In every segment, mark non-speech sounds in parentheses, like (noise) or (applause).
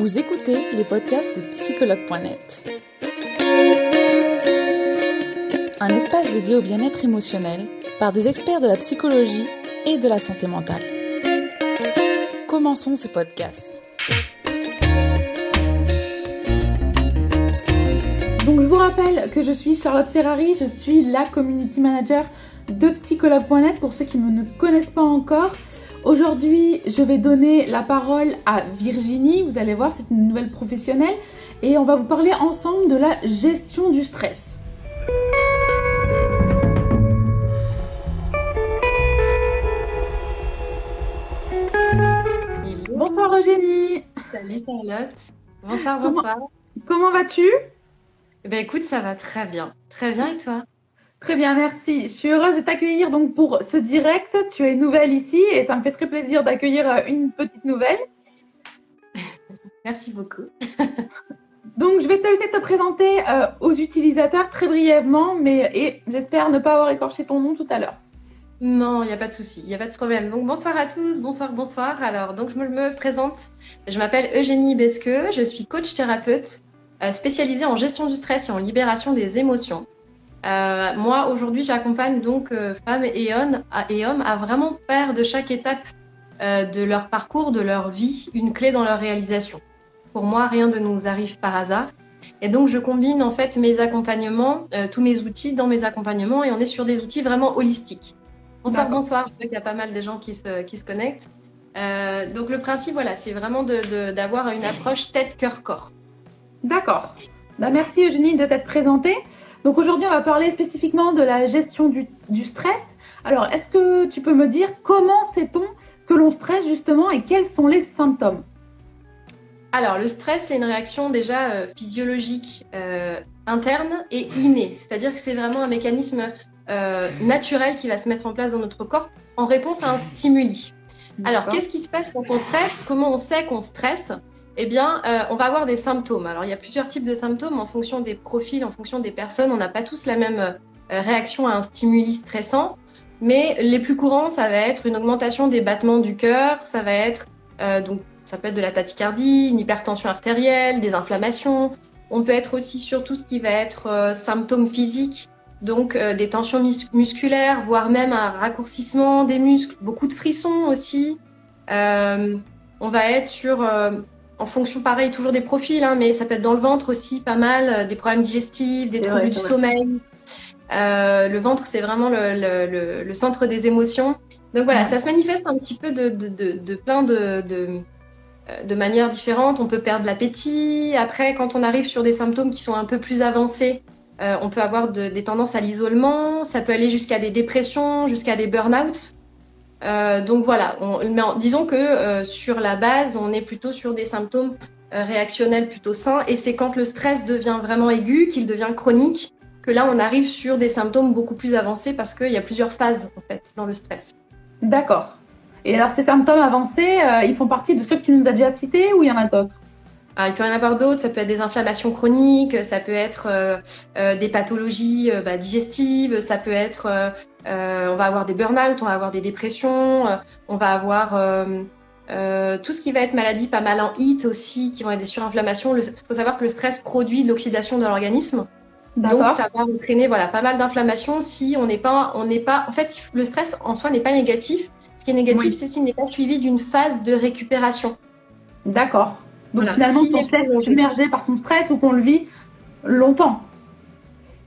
Vous écoutez les podcasts de psychologue.net. Un espace dédié au bien-être émotionnel par des experts de la psychologie et de la santé mentale. Commençons ce podcast. Donc je vous rappelle que je suis Charlotte Ferrari, je suis la community manager de psychologue.net pour ceux qui ne me connaissent pas encore. Aujourd'hui, je vais donner la parole à Virginie. Vous allez voir, c'est une nouvelle professionnelle et on va vous parler ensemble de la gestion du stress. Bonsoir Eugénie. Salut Charlotte. Bonsoir, bonsoir. Comment, comment vas-tu? Eh ben écoute, ça va très bien. Très bien et toi? Très bien, merci. Je suis heureuse de t'accueillir donc pour ce direct. Tu es nouvelle ici et ça me fait très plaisir d'accueillir euh, une petite nouvelle. (laughs) merci beaucoup. (laughs) donc je vais te laisser te présenter euh, aux utilisateurs très brièvement, mais et j'espère ne pas avoir écorché ton nom tout à l'heure. Non, il n'y a pas de souci, il n'y a pas de problème. Donc bonsoir à tous, bonsoir, bonsoir. Alors donc je me présente. Je m'appelle Eugénie Besqueux, je suis coach thérapeute euh, spécialisée en gestion du stress et en libération des émotions. Euh, moi, aujourd'hui, j'accompagne donc euh, femmes et hommes, à, et hommes à vraiment faire de chaque étape euh, de leur parcours, de leur vie, une clé dans leur réalisation. Pour moi, rien ne nous arrive par hasard. Et donc, je combine en fait mes accompagnements, tous mes outils dans mes accompagnements, et on est sur des outils vraiment holistiques. Bonsoir, bonsoir. Je qu'il y a pas mal de gens qui se, qui se connectent. Donc, le principe, voilà, c'est vraiment d'avoir une approche tête, cœur, corps. D'accord. Bah, merci Eugénie de t'être présentée. Donc aujourd'hui, on va parler spécifiquement de la gestion du, du stress. Alors, est-ce que tu peux me dire comment sait-on que l'on stresse justement et quels sont les symptômes? Alors, le stress, c'est une réaction déjà euh, physiologique euh, interne et innée. C'est-à-dire que c'est vraiment un mécanisme euh, naturel qui va se mettre en place dans notre corps en réponse à un stimuli. Alors, qu'est-ce qui se passe quand on stresse? Comment on sait qu'on stresse? Eh bien, euh, on va avoir des symptômes. Alors, il y a plusieurs types de symptômes en fonction des profils, en fonction des personnes. On n'a pas tous la même euh, réaction à un stimuli stressant, mais les plus courants, ça va être une augmentation des battements du cœur, ça va être euh, donc ça peut être de la tachycardie, une hypertension artérielle, des inflammations. On peut être aussi sur tout ce qui va être symptômes physiques, donc des tensions mus musculaires, voire même un raccourcissement des muscles, beaucoup de frissons aussi. on va être sur en fonction, pareil, toujours des profils, hein, mais ça peut être dans le ventre aussi pas mal, euh, des problèmes digestifs, des troubles vrai, du sommeil. Euh, le ventre, c'est vraiment le, le, le, centre des émotions. Donc voilà, ouais. ça se manifeste un petit peu de, de, de, de plein de, de, manières différentes. On peut perdre l'appétit. Après, quand on arrive sur des symptômes qui sont un peu plus avancés, euh, on peut avoir des tendances à l'isolement. Ça peut aller jusqu'à des dépressions, jusqu'à des burn-out. Euh, donc voilà, on, mais en, disons que euh, sur la base, on est plutôt sur des symptômes euh, réactionnels plutôt sains, et c'est quand le stress devient vraiment aigu, qu'il devient chronique, que là on arrive sur des symptômes beaucoup plus avancés parce qu'il y a plusieurs phases en fait dans le stress. D'accord. Et alors ces symptômes avancés, euh, ils font partie de ceux que tu nous as déjà cités ou il y en a d'autres? Alors, il peut y en avoir d'autres, ça peut être des inflammations chroniques, ça peut être euh, euh, des pathologies euh, bah, digestives, ça peut être, on va avoir des burn-out, on va avoir des dépressions, on va avoir tout ce qui va être maladie pas mal en HIT aussi, qui vont être des surinflammations. Il faut savoir que le stress produit de l'oxydation dans l'organisme. Donc ça va entraîner voilà, pas mal d'inflammations si on n'est pas, on n'est pas. En fait, le stress en soi n'est pas négatif. Ce qui est négatif, oui. c'est s'il n'est pas suivi d'une phase de récupération. D'accord. Donc voilà. finalement, si on laisse submerger par son stress ou qu'on le vit longtemps.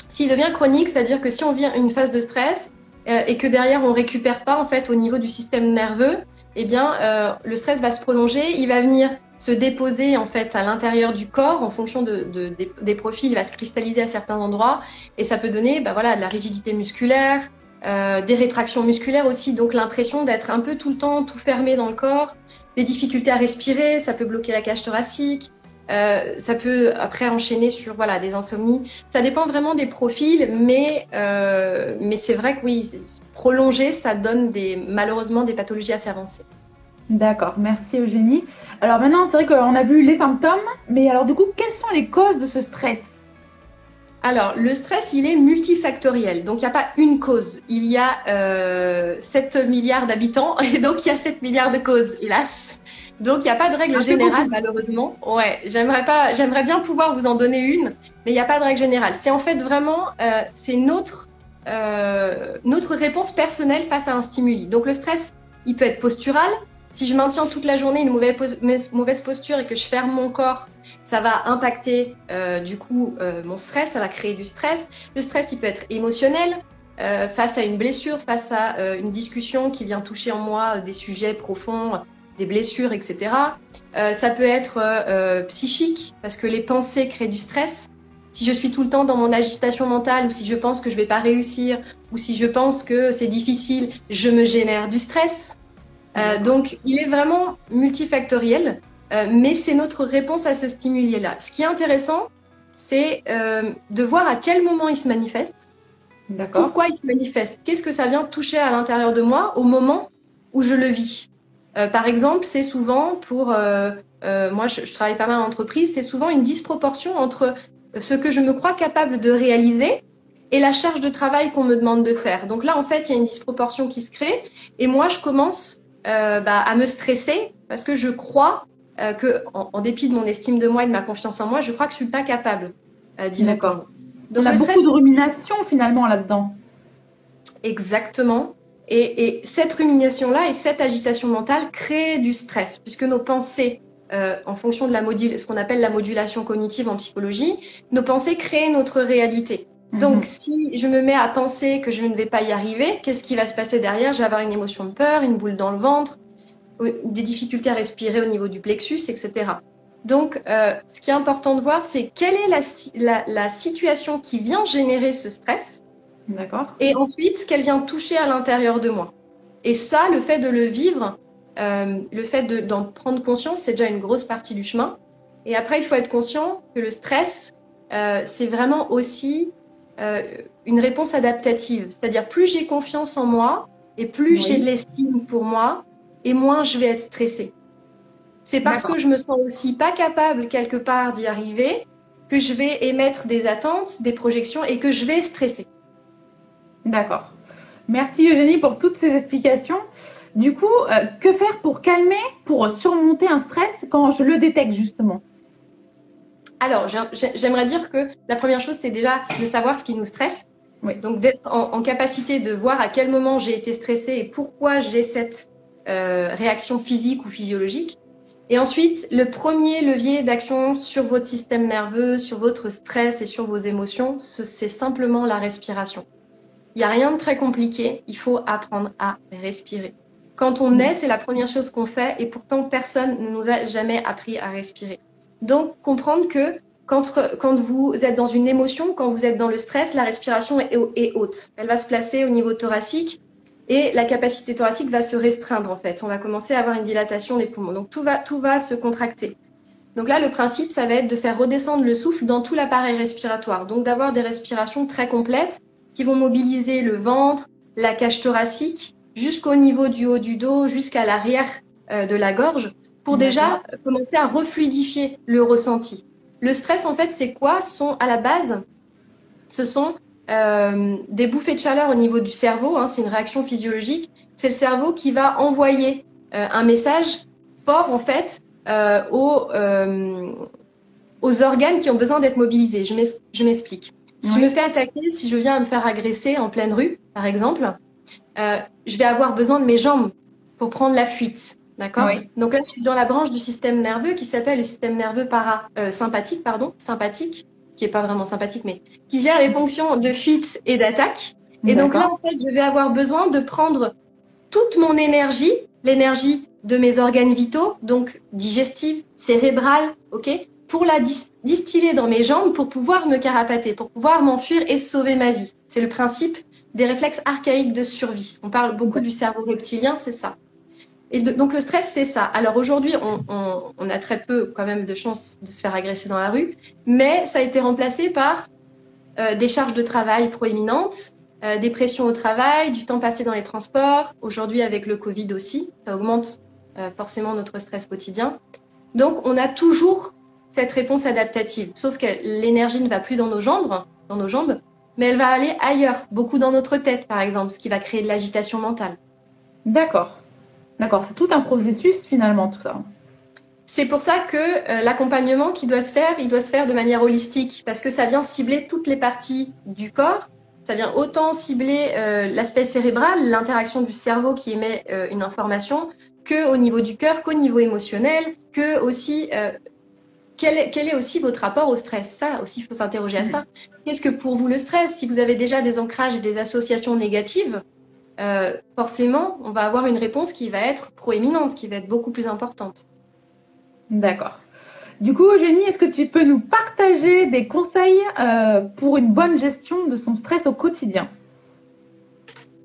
S'il devient chronique, c'est-à-dire que si on vit une phase de stress euh, et que derrière on récupère pas en fait au niveau du système nerveux, eh bien euh, le stress va se prolonger, il va venir se déposer en fait à l'intérieur du corps. En fonction de, de, des, des, profils, il va se cristalliser à certains endroits. Et ça peut donner bah, voilà de la rigidité musculaire, euh, des rétractions musculaires aussi, donc l'impression d'être un peu tout le temps tout fermé dans le corps, des difficultés à respirer, ça peut bloquer la cage thoracique, euh, ça peut après enchaîner sur voilà des insomnies. Ça dépend vraiment des profils, mais euh, mais c'est vrai que oui, prolonger, ça donne des malheureusement des pathologies assez avancées. D'accord, merci Eugénie. Alors maintenant, c'est vrai qu'on a vu les symptômes, mais alors du coup, quelles sont les causes de ce stress? Alors, le stress, il est multifactoriel. Donc, il n'y a pas une cause. Il y a euh, 7 milliards d'habitants (laughs) et donc il y a 7 milliards de causes, hélas. Donc il n'y a pas de règle générale malheureusement. Ouais, j'aimerais pas, j'aimerais bien pouvoir vous en donner une, mais il n'y a pas de règle générale. C'est en fait vraiment, euh, c'est notre euh, notre réponse personnelle face à un stimuli. Donc le stress, il peut être postural. Si je maintiens toute la journée une mauvaise, posture et que je ferme mon corps, ça va impacter euh, du coup euh, mon stress, ça va créer du stress. Le stress, il peut être émotionnel. Euh, face à une blessure, face à une discussion qui vient toucher en moi des sujets profonds, des blessures, etc. Ça peut être psychique, parce que les pensées créent du stress. Si je suis tout le temps dans mon agitation mentale, ou si je pense que je vais pas réussir, ou si je pense que c'est difficile, je me génère du stress. Donc, il est vraiment multifactoriel, mais c'est notre réponse à ce stimuli-là. Ce qui est intéressant, c'est de voir à quel moment il se manifeste, pourquoi il se manifeste Qu'est-ce que ça vient toucher à l'intérieur de moi au moment où je le vis euh, Par exemple, c'est souvent pour euh, euh, moi, je, je, travaille pas mal en entreprise, c'est souvent une disproportion entre ce que je me crois capable de réaliser et la charge de travail qu'on me demande de faire. Donc là, en fait, il y a une disproportion qui se crée et moi, je commence bah, à me stresser parce que je crois que, en, en, dépit de mon estime de moi et de ma confiance en moi, je crois que je suis pas capable d'y répondre. Donc, y a beaucoup de rumination finalement là-dedans. Exactement. Et, cette rumination-là et cette agitation mentale créent du stress, puisque nos pensées, euh, en fonction de la module, ce qu'on appelle la modulation cognitive en psychologie, nos pensées créent notre réalité. Mhm. Donc, si je me mets à penser que je ne vais pas y arriver, qu'est-ce qui va se passer derrière? Je vais avoir une émotion de peur, une boule dans le ventre, des difficultés à respirer au niveau du plexus, etc. Donc, euh, ce qui est important de voir, c'est quelle est la, la, la, situation qui vient générer ce stress. D'accord. Et ensuite, ce qu'elle vient toucher à l'intérieur de moi. Et ça, le fait de le vivre, euh, le fait d'en prendre conscience, c'est déjà une grosse partie du chemin. Et après, il faut être conscient que le stress, euh, c'est vraiment aussi euh, une réponse adaptative. C'est-à-dire, plus j'ai confiance en moi et plus oui. j'ai de l'estime pour moi, et moins je vais être stressée. C'est parce que je me sens aussi pas capable quelque part d'y arriver que je vais émettre des attentes, des projections et que je vais stresser. D'accord. Merci Eugénie pour toutes ces explications. Du coup, euh, que faire pour calmer, pour surmonter un stress quand je le détecte justement? Alors, j'aimerais dire que la première chose, c'est déjà de savoir ce qui nous stresse. Oui. Donc, d'être en, en, capacité de voir à quel moment j'ai été stressée et pourquoi j'ai cette euh, réaction physique ou physiologique. Et ensuite, le premier levier d'action sur votre système nerveux, sur votre stress et sur vos émotions, c'est simplement la respiration. Il n'y a rien de très compliqué, il faut apprendre à respirer. Quand on naît, c'est la première chose qu'on fait et pourtant personne ne nous a jamais appris à respirer. Donc, comprendre que quand, vous êtes dans une émotion, quand vous êtes dans le stress, la respiration est, est haute. Elle va se placer au niveau thoracique et la capacité thoracique va se restreindre en fait. On va commencer à avoir une dilatation des poumons. Donc tout va, tout va se contracter. Donc là, le principe, ça va être de faire redescendre le souffle dans tout l'appareil respiratoire. Donc d'avoir des respirations très complètes qui vont mobiliser le ventre, la cage thoracique, jusqu'au niveau du haut du dos, jusqu'à l'arrière euh, de la gorge, pour déjà commencer à refluidifier le ressenti. Le stress, en fait, c'est quoi? Ce sont à la base, ce sont euh, des bouffées de chaleur au niveau du cerveau, hein, c'est une réaction physiologique. C'est le cerveau qui va envoyer euh, un message fort en fait euh, aux, aux organes qui ont besoin d'être mobilisés. Je m'explique. Si oui. je me fais attaquer, si je viens à me faire agresser en pleine rue, par exemple, je vais avoir besoin de mes jambes pour prendre la fuite. D'accord oui. Donc là, je suis dans la branche du système nerveux qui s'appelle le système nerveux parasympathique, euh, pardon, sympathique, qui est pas vraiment sympathique, mais qui gère les fonctions de fuite et d'attaque. Et donc là, en fait, je vais avoir besoin de prendre toute mon énergie, l'énergie de mes organes vitaux, donc digestive, cérébrale, ok, pour la dis distiller dans mes jambes pour pouvoir me carapater, pour pouvoir m'enfuir et sauver ma vie. C'est le principe des réflexes archaïques de survie. On parle beaucoup du cerveau reptilien, c'est ça. Et donc le stress, c'est ça. Alors aujourd'hui, on, a très peu quand même de chances de se faire agresser dans la rue, mais ça a été remplacé par euh, des charges de travail proéminentes, euh, des pressions au travail, du temps passé dans les transports. Aujourd'hui, avec le Covid aussi, ça augmente euh, forcément notre stress quotidien. Donc on a toujours cette réponse adaptative, sauf que l'énergie ne va plus dans nos jambes, dans nos jambes, mais elle va aller ailleurs, beaucoup dans notre tête par exemple, ce qui va créer de l'agitation mentale. D'accord. D'accord, c'est tout un processus finalement tout ça. C'est pour ça que euh, l'accompagnement qui doit se faire, il doit se faire de manière holistique, parce que ça vient cibler toutes les parties du corps. Ça vient autant cibler euh, l'aspect cérébral, l'interaction du cerveau qui émet euh, une information, que au niveau du cœur, qu'au niveau émotionnel, que aussi quel est, quel est, aussi votre rapport au stress? Ça aussi, il faut s'interroger à ça. Qu'est-ce que pour vous le stress? Si vous avez déjà des ancrages et des associations négatives, euh, forcément, on va avoir une réponse qui va être proéminente, qui va être beaucoup plus importante. D'accord. Du coup, Eugénie, est-ce que tu peux nous partager des conseils euh, pour une bonne gestion de son stress au quotidien?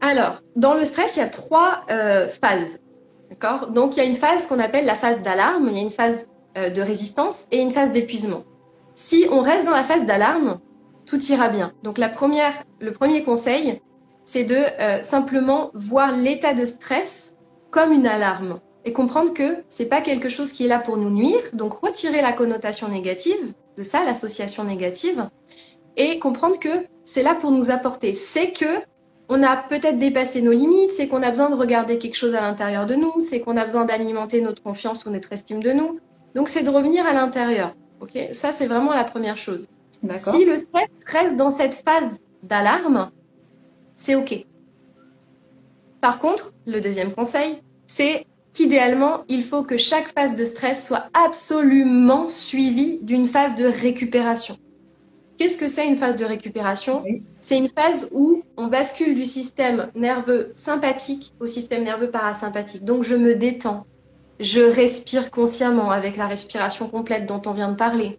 Alors, dans le stress, il y a trois euh, phases. D'accord? Donc, il y a une phase qu'on appelle la phase d'alarme, il y a une phase de résistance et une phase d'épuisement. Si on reste dans la phase d'alarme, tout ira bien. Donc, la première, le premier conseil, c'est de euh, simplement voir l'état de stress comme une alarme et comprendre que c'est pas quelque chose qui est là pour nous nuire. Donc retirer la connotation négative de ça, l'association négative, et comprendre que c'est là pour nous apporter. C'est que on a peut-être dépassé nos limites, c'est qu'on a besoin de regarder quelque chose à l'intérieur de nous, c'est qu'on a besoin d'alimenter notre confiance ou notre estime de nous. Donc c'est de revenir à l'intérieur. Ok, ça c'est vraiment la première chose. Si le stress reste dans cette phase d'alarme, c'est ok. Par contre, le deuxième conseil, c'est qu'idéalement, il faut que chaque phase de stress soit absolument suivie d'une phase de récupération. Qu'est-ce que c'est une phase de récupération? C'est une phase où on bascule du système nerveux sympathique au système nerveux parasympathique. Donc je me détends, je respire consciemment avec la respiration complète dont on vient de parler.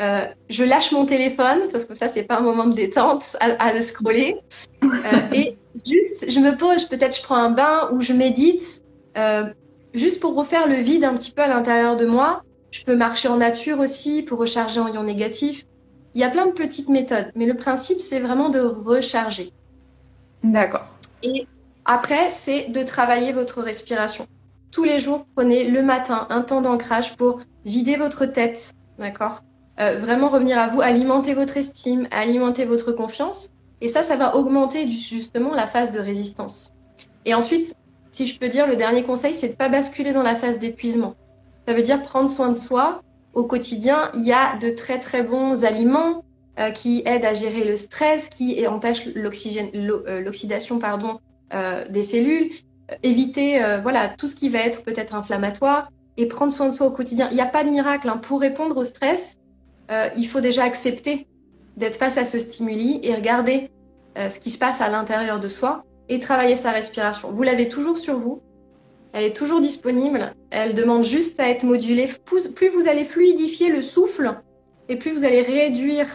Euh, je lâche mon téléphone parce que ça c'est pas un moment de détente à, le scroller euh, (laughs) et juste je me pose peut-être je prends un bain ou je médite euh, juste pour refaire le vide un petit peu à l'intérieur de moi. Je peux marcher en nature aussi pour recharger en ions négatifs. Il y a plein de petites méthodes, mais le principe, c'est vraiment de recharger. D'accord. Et après, c'est de travailler votre respiration. Tous les jours, prenez le matin un temps d'ancrage pour vider votre tête, d'accord? Euh, Vraiment revenir à vous, alimenter votre estime, alimenter votre confiance. Et ça, ça va augmenter justement la phase de résistance. Et ensuite, si je peux dire, le dernier conseil, c'est de ne pas basculer dans la phase d'épuisement. Ça veut dire prendre soin de soi. Au quotidien, il y a de très très bons aliments euh, qui aident à gérer le stress, qui empêchent euh, l'oxydation pardon, euh, des cellules, éviter voilà tout ce qui va être peut-être inflammatoire et prendre soin de soi au quotidien. Il n'y a pas de miracle. Hein. Pour répondre au stress, il faut déjà accepter d'être face à ce stimuli et regarder ce qui se passe à l'intérieur de soi et travailler sa respiration. Vous l'avez toujours sur vous. Elle est toujours disponible. Elle demande juste à être modulée. Plus vous allez fluidifier le souffle et plus vous allez réduire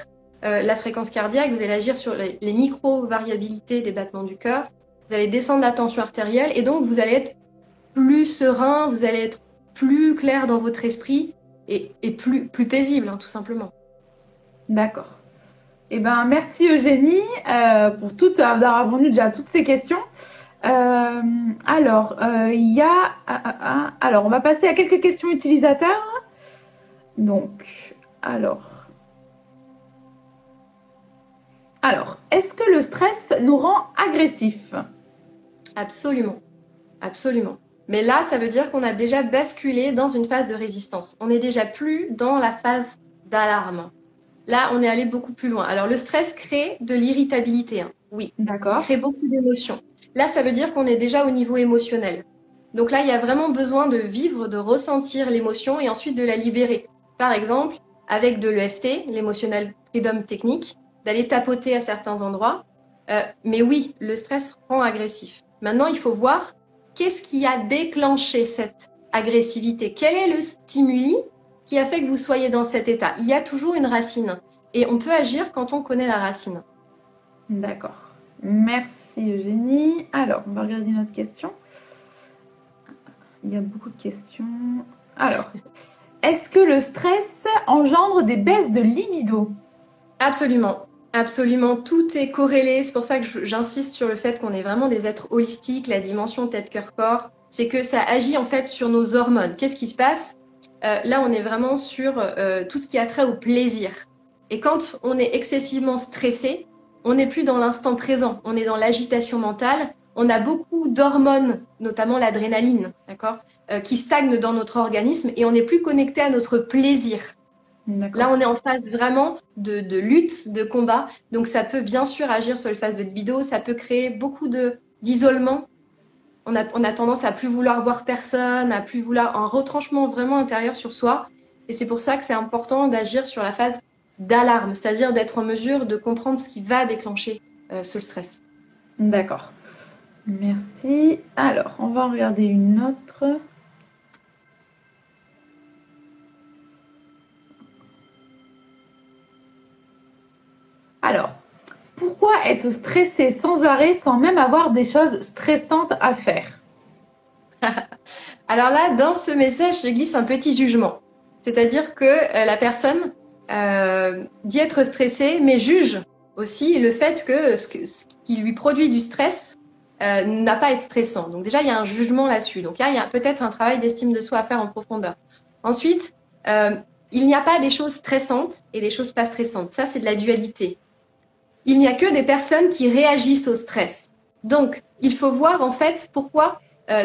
euh, la fréquence cardiaque, vous allez agir sur les, micro-variabilités des battements du cœur. Vous allez descendre la tension artérielle et donc vous allez être plus serein, vous allez être plus clair dans votre esprit et, plus, plus paisible, hein, tout simplement. D'accord. Eh ben, merci Eugénie euh, pour tout, d'avoir répondu déjà à toutes ces questions. Euh, alors, euh, il y a. alors, on va passer à quelques questions utilisateurs. Donc, alors. Alors, est-ce que le stress nous rend agressifs? Absolument. Absolument. Mais là, ça veut dire qu'on a déjà basculé dans une phase de résistance. On n'est déjà plus dans la phase d'alarme. Là, on est allé beaucoup plus loin. Alors, le stress crée de l'irritabilité. Hein. Oui. D'accord. Il crée beaucoup d'émotions. Là, ça veut dire qu'on est déjà au niveau émotionnel. Donc là, il y a vraiment besoin de vivre, de ressentir l'émotion et ensuite de la libérer. Par exemple, avec de l'EFT, l'émotionnel freedom technique, d'aller tapoter à certains endroits. Euh, mais oui, le stress rend agressif. Maintenant, il faut voir qu'est-ce qui a déclenché cette agressivité? Quel est le stimuli qui a fait que vous soyez dans cet état? Il y a toujours une racine et on peut agir quand on connaît la racine. D'accord. Merci Eugénie. Alors, on va regarder notre question. Il y a beaucoup de questions. Alors, est-ce que le stress engendre des baisses de libido? Absolument. Absolument, tout est corrélé. C'est pour ça que j'insiste sur le fait qu'on est vraiment des êtres holistiques, la dimension tête-cœur-corps. C'est que ça agit en fait sur nos hormones. Qu'est-ce qui se passe? Euh, là, on est vraiment sur euh, tout ce qui a trait au plaisir. Et quand on est excessivement stressé, on n'est plus dans l'instant présent, on est dans l'agitation mentale on a beaucoup d'hormones, notamment l'adrénaline, d'accord, euh, qui stagnent dans notre organisme et on n'est plus connecté à notre plaisir. Là, on est en phase vraiment de, lutte, de combat. Donc, ça peut bien sûr agir sur le phase de libido. Ça peut créer beaucoup d'isolement. On a, on a tendance à plus vouloir voir personne, à plus vouloir un retranchement vraiment intérieur sur soi. Et c'est pour ça que c'est important d'agir sur la phase d'alarme, c'est-à-dire d'être en mesure de comprendre ce qui va déclencher euh, ce stress. D'accord. Merci. Alors, on va en regarder une autre. Alors, pourquoi être stressé sans arrêt sans même avoir des choses stressantes à faire? (laughs) Alors là, dans ce message, je glisse un petit jugement. C'est-à-dire que euh, la personne euh, dit être stressée, mais juge aussi le fait que ce, qui lui produit du stress euh, n'a pas à être stressant. Donc déjà, il y a un jugement là-dessus. Donc là, il y a peut-être un travail d'estime de soi à faire en profondeur. Ensuite, il n'y a pas des choses stressantes et des choses pas stressantes. Ça, c'est de la dualité. Il n'y a que des personnes qui réagissent au stress. Donc, il faut voir en fait pourquoi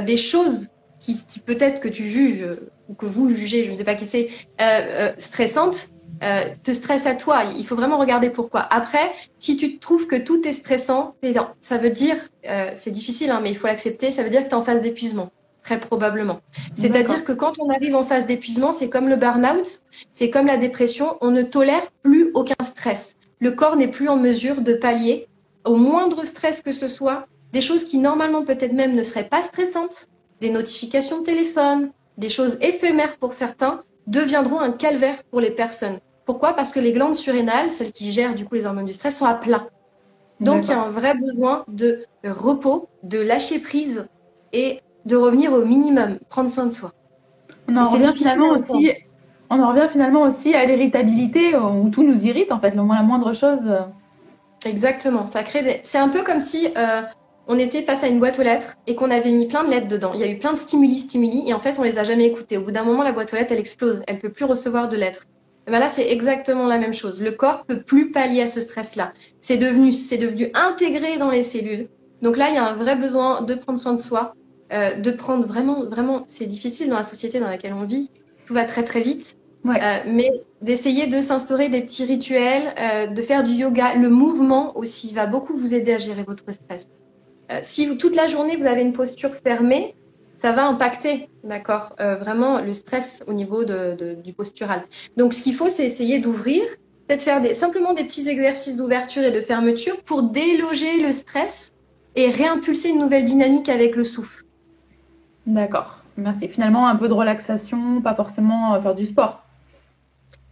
des choses qui, qui peut-être que tu juges ou que vous jugez, je ne sais pas qui c'est, euh, euh, stressante, euh, te stresse à toi. Il faut vraiment regarder pourquoi. Après, si tu trouves que tout est stressant, ça veut dire, euh, c'est difficile, hein, mais il faut l'accepter, ça veut dire que tu es en phase d'épuisement, très probablement. C'est-à-dire que quand on arrive en phase d'épuisement, c'est comme le burn-out, c'est comme la dépression, on ne tolère plus aucun stress. Le corps n'est plus en mesure de pallier au moindre stress que ce soit, des choses qui normalement peut-être même ne seraient pas stressantes, des notifications de téléphone, des choses éphémères pour certains, deviendront un calvaire pour les personnes. Pourquoi? Parce que les glandes surrénales, celles qui gèrent du coup les hormones du stress, sont à plat. Donc il y a un vrai besoin de repos, de lâcher prise et de revenir au minimum, prendre soin de soi. On en revient finalement aussi. On en revient finalement aussi à l'irritabilité où tout nous irrite en fait, la moindre chose. Euh. Exactement, ça crée des... C'est un peu comme si euh, on était face à une boîte aux lettres et qu'on avait mis plein de lettres dedans. Il y a eu plein de stimuli, stimuli, et en fait, on les a jamais écoutés. Au bout d'un moment, la boîte aux lettres, elle explose. Elle peut plus recevoir de lettres. Et ben là, c'est exactement la même chose. Le corps peut plus pallier à ce stress-là. C'est devenu, c'est devenu intégré dans les cellules. Donc là, il y a un vrai besoin de prendre soin de soi, euh, de prendre vraiment, vraiment, c'est difficile dans la société dans laquelle on vit. Tout va très très vite. Euh, mais d'essayer de s'instaurer des petits rituels, euh, de faire du yoga. Le mouvement aussi va beaucoup vous aider à gérer votre stress. Euh, si vous, toute la journée vous avez une posture fermée, ça va impacter, d'accord, vraiment le stress au niveau du postural. Donc, ce qu'il faut, c'est essayer d'ouvrir, peut-être faire des, simplement des petits exercices d'ouverture et de fermeture pour déloger le stress et réimpulser une nouvelle dynamique avec le souffle. D'accord, merci. Finalement, un peu de relaxation, pas forcément euh, faire du sport.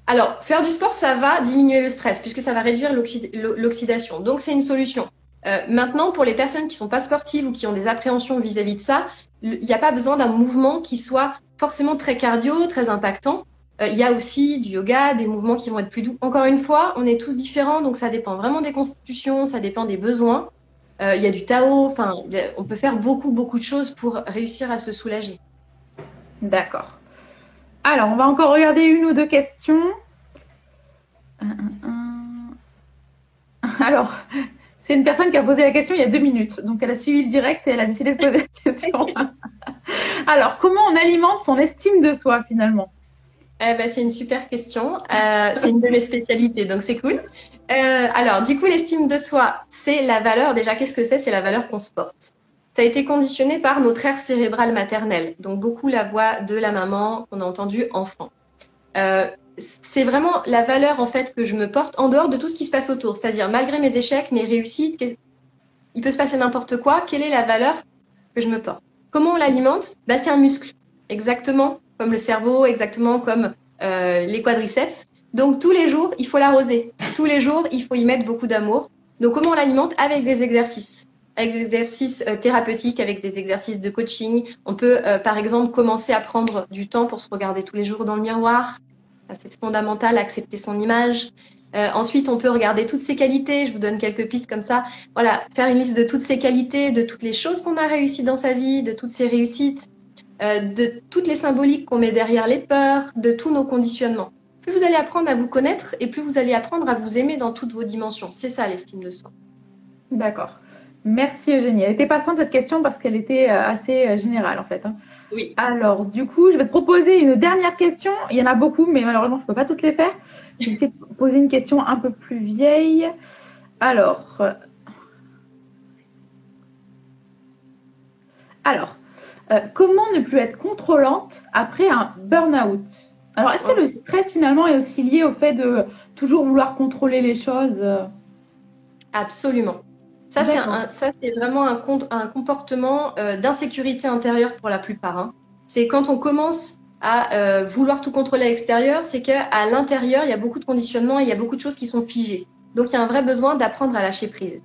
Alors, faire du sport, ça va diminuer le stress puisque ça va réduire l'oxydation. Donc, c'est une solution. Euh, maintenant, pour les personnes qui sont pas sportives ou qui ont des appréhensions vis-à-vis de ça, il n'y a pas besoin d'un mouvement qui soit forcément très cardio, très impactant. Euh, il y a aussi du yoga, des mouvements qui vont être plus doux. Encore une fois, on est tous différents, donc ça dépend vraiment des constitutions, ça dépend des besoins. Il y a du Tao, enfin, on peut faire beaucoup, beaucoup de choses pour réussir à se soulager. D'accord. Alors, on va encore regarder une ou deux questions. Alors, c'est une personne qui a posé la question il y a deux minutes. Donc, elle a suivi le direct et elle a décidé de poser la (laughs) question. Alors, comment on alimente son estime de soi finalement? Eh ben, C'est une super question. Euh, c'est une de mes spécialités, donc c'est cool. Euh, alors, du coup, l'estime de soi, c'est la valeur. Déjà, qu'est-ce que c'est? C'est la valeur qu'on se porte. Ça a été conditionné par notre aire cérébrale maternelle. Donc, beaucoup la voix de la maman qu'on a entendue enfant. Euh, c'est vraiment la valeur en fait que je me porte en dehors de tout ce qui se passe autour. C'est-à-dire malgré mes échecs, mes réussites, il peut se passer n'importe quoi. Quelle est la valeur que je me porte? Comment on l'alimente? Bah, C'est un muscle, exactement comme le cerveau, exactement comme euh, les quadriceps. Donc tous les jours, il faut l'arroser. Tous les jours, il faut y mettre beaucoup d'amour. Donc comment on l'alimente? Avec des exercices exercices euh, thérapeutiques, avec des exercices de coaching. On peut, euh, par exemple, commencer à prendre du temps pour se regarder tous les jours dans le miroir, c'est fondamental, accepter son image. Euh, ensuite, on peut regarder toutes ses qualités. Je vous donne quelques pistes comme ça. Voilà, faire une liste de toutes ses qualités, de toutes les choses qu'on a réussies dans sa vie, de toutes ses réussites, euh, de toutes les symboliques qu'on met derrière les peurs, de tous nos conditionnements. Plus vous allez apprendre à vous connaître et plus vous allez apprendre à vous aimer dans toutes vos dimensions. C'est ça l'estime de soi. D'accord. Merci Eugénie. Elle n'était pas simple cette question parce qu'elle était euh, assez euh, générale en fait. Hein. Oui. Alors du coup, je vais te proposer une dernière question. Il y en a beaucoup, mais malheureusement, je ne peux pas toutes les faire. Je vais essayer de poser une question un peu plus vieille. Alors, euh, alors, comment ne plus être contrôlante après un burn-out? Alors, est-ce que le stress finalement est aussi lié au fait de toujours vouloir contrôler les choses? Absolument. Ça, c'est vraiment un, un comportement euh, d'insécurité intérieure pour la plupart. Hein. C'est quand on commence à euh, vouloir tout contrôler à l'extérieur, c'est qu'à l'intérieur, il y a beaucoup de conditionnements et il y a beaucoup de choses qui sont figées. Donc, il y a un vrai besoin d'apprendre à lâcher prise.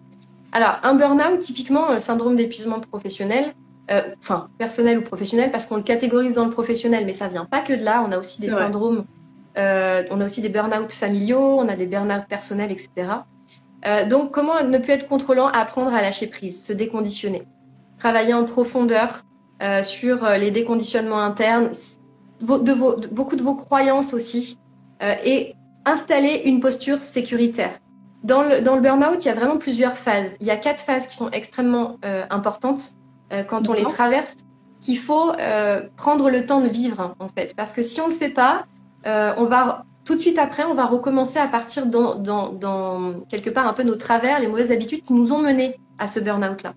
Alors, un burn-out, typiquement, le syndrome d'épuisement professionnel, euh, enfin, personnel ou professionnel, parce qu'on le catégorise dans le professionnel, mais ça vient pas que de là. On a aussi des syndromes, on a aussi des burn-out familiaux, on a des burn-out personnels, etc. Euh, donc, comment ne plus être contrôlant Apprendre à lâcher prise, se déconditionner? Travailler en profondeur euh, sur euh, les déconditionnements internes, de, beaucoup de vos croyances aussi, et installer une posture sécuritaire. Dans le, dans le burn-out, il y a vraiment plusieurs phases. Il y a quatre phases qui sont extrêmement importantes quand on les traverse, qu'il faut prendre le temps de vivre, en fait. Parce que si on ne le fait pas, on va tout de suite après, on va recommencer à partir dans, quelque part un peu nos travers, les mauvaises habitudes qui nous ont menés à ce burn-out-là.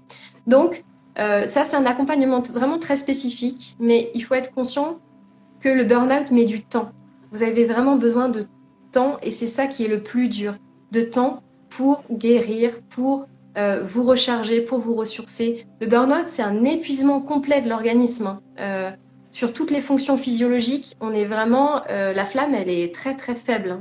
Donc, euh, ça, c'est un accompagnement vraiment très spécifique, mais il faut être conscient que le burn-out met du temps. Vous avez vraiment besoin de temps et c'est ça qui est le plus dur, de temps pour guérir, pour euh, vous recharger, pour vous ressourcer. Le burn-out, c'est un épuisement complet de l'organisme. Hein. Euh, sur toutes les fonctions physiologiques, on est vraiment, euh, la flamme, elle est très très faible.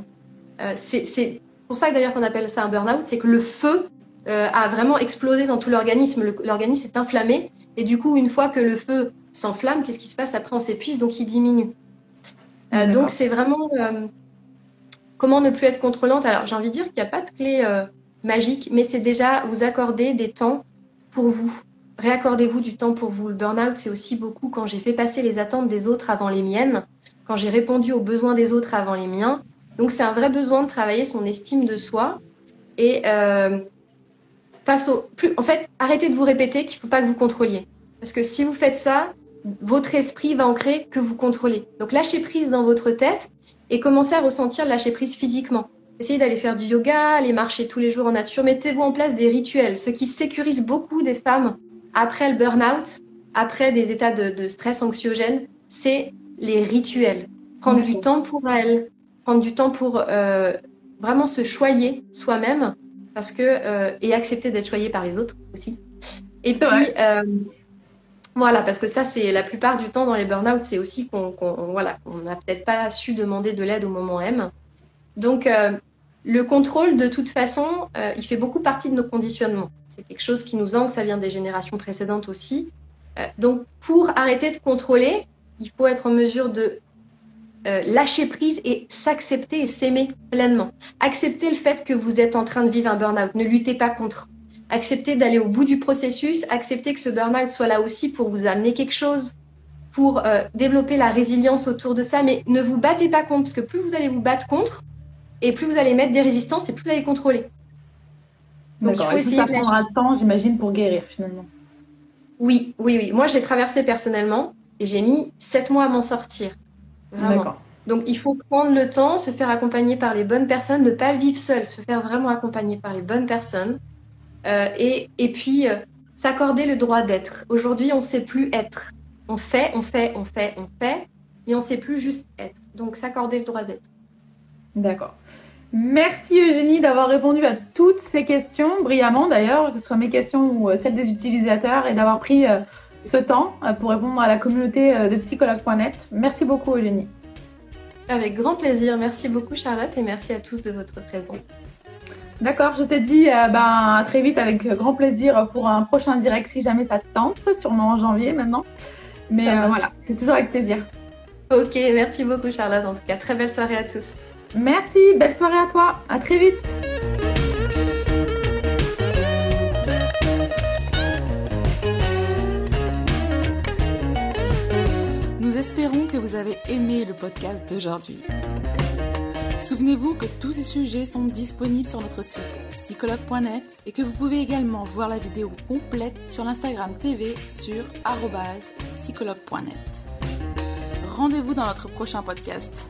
Euh, c'est pour ça d'ailleurs qu'on appelle ça un burn-out, c'est que le feu euh, a vraiment explosé dans tout l'organisme. L'organisme est inflammé et du coup, une fois que le feu s'enflamme, qu'est-ce qui se passe? Après On s'épuise, donc il diminue. donc c'est vraiment comment ne plus être contrôlante? Alors j'ai envie de dire qu'il n'y a pas de clé magique, mais c'est déjà vous accorder des temps pour vous réaccordez-vous du temps pour vous. Le burn-out, c'est aussi beaucoup quand j'ai fait passer les attentes des autres avant les miennes, quand j'ai répondu aux besoins des autres avant les miens. Donc c'est un vrai besoin de travailler son estime de soi et euh, face au plus. En fait, arrêtez de vous répéter qu'il ne faut pas que vous contrôliez, parce que si vous faites ça, votre esprit va ancrer que vous contrôlez. Donc lâchez prise dans votre tête et commencez à ressentir lâcher prise physiquement. Essayez d'aller faire du yoga, aller marcher tous les jours en nature, mettez-vous en place des rituels, ce qui sécurise beaucoup des femmes après le burn-out, après des états de, stress anxiogène, c'est les rituels. Prendre du temps pour elle, prendre du temps pour euh, vraiment se choyer soi-même, parce que euh, et accepter d'être choyé par les autres aussi. Et puis euh, voilà, parce que ça c'est la plupart du temps dans les burn-out, c'est aussi qu'on voilà, on n'a peut-être pas su demander de l'aide au moment M. Donc le contrôle, de toute façon, euh, il fait beaucoup partie de nos conditionnements. C'est quelque chose qui nous ancre, ça vient des générations précédentes aussi. Euh, donc, pour arrêter de contrôler, il faut être en mesure de euh, lâcher prise et s'accepter et s'aimer pleinement. Accepter le fait que vous êtes en train de vivre un burn-out. Ne luttez pas contre. Accepter d'aller au bout du processus. Accepter que ce burn-out soit là aussi pour vous amener quelque chose, pour développer la résilience autour de ça. Mais ne vous battez pas contre, parce que plus vous allez vous battre contre, et plus vous allez mettre des résistances et plus vous allez contrôler. Donc il faut essayer. Ça prendra un temps, j'imagine, pour guérir finalement. Oui, oui, oui. Moi, je l'ai traversé personnellement et j'ai mis sept mois à m'en sortir. Vraiment. Donc il faut prendre le temps, se faire accompagner par les bonnes personnes, ne pas le vivre seul, se faire vraiment accompagner par les bonnes personnes. Euh, et, et, puis euh, s'accorder le droit d'être. Aujourd'hui, on ne sait plus être. On fait, on fait, on fait, on fait, mais on ne sait plus juste être. Donc s'accorder le droit d'être. D'accord. Merci Eugénie d'avoir répondu à toutes ces questions, brillamment d'ailleurs, que ce soit mes questions ou euh, celles des utilisateurs, et d'avoir pris euh, ce temps euh, pour répondre à la communauté de psychologue.net. Merci beaucoup Eugénie. Avec grand plaisir. Merci beaucoup Charlotte et merci à tous de votre présence. D'accord, je te dis ben, à très vite avec grand plaisir pour un prochain direct si jamais ça te tente, sûrement en janvier maintenant. Mais voilà, c'est toujours avec plaisir. Ok, merci beaucoup Charlotte. En tout cas, très belle soirée à tous. Merci, belle soirée à toi. À très vite. Nous espérons que vous avez aimé le podcast d'aujourd'hui. Souvenez-vous que tous ces sujets sont disponibles sur notre site psychologue.net et que vous pouvez également voir la vidéo complète sur l'Instagram TV sur psychologue.net. Rendez-vous dans notre prochain podcast.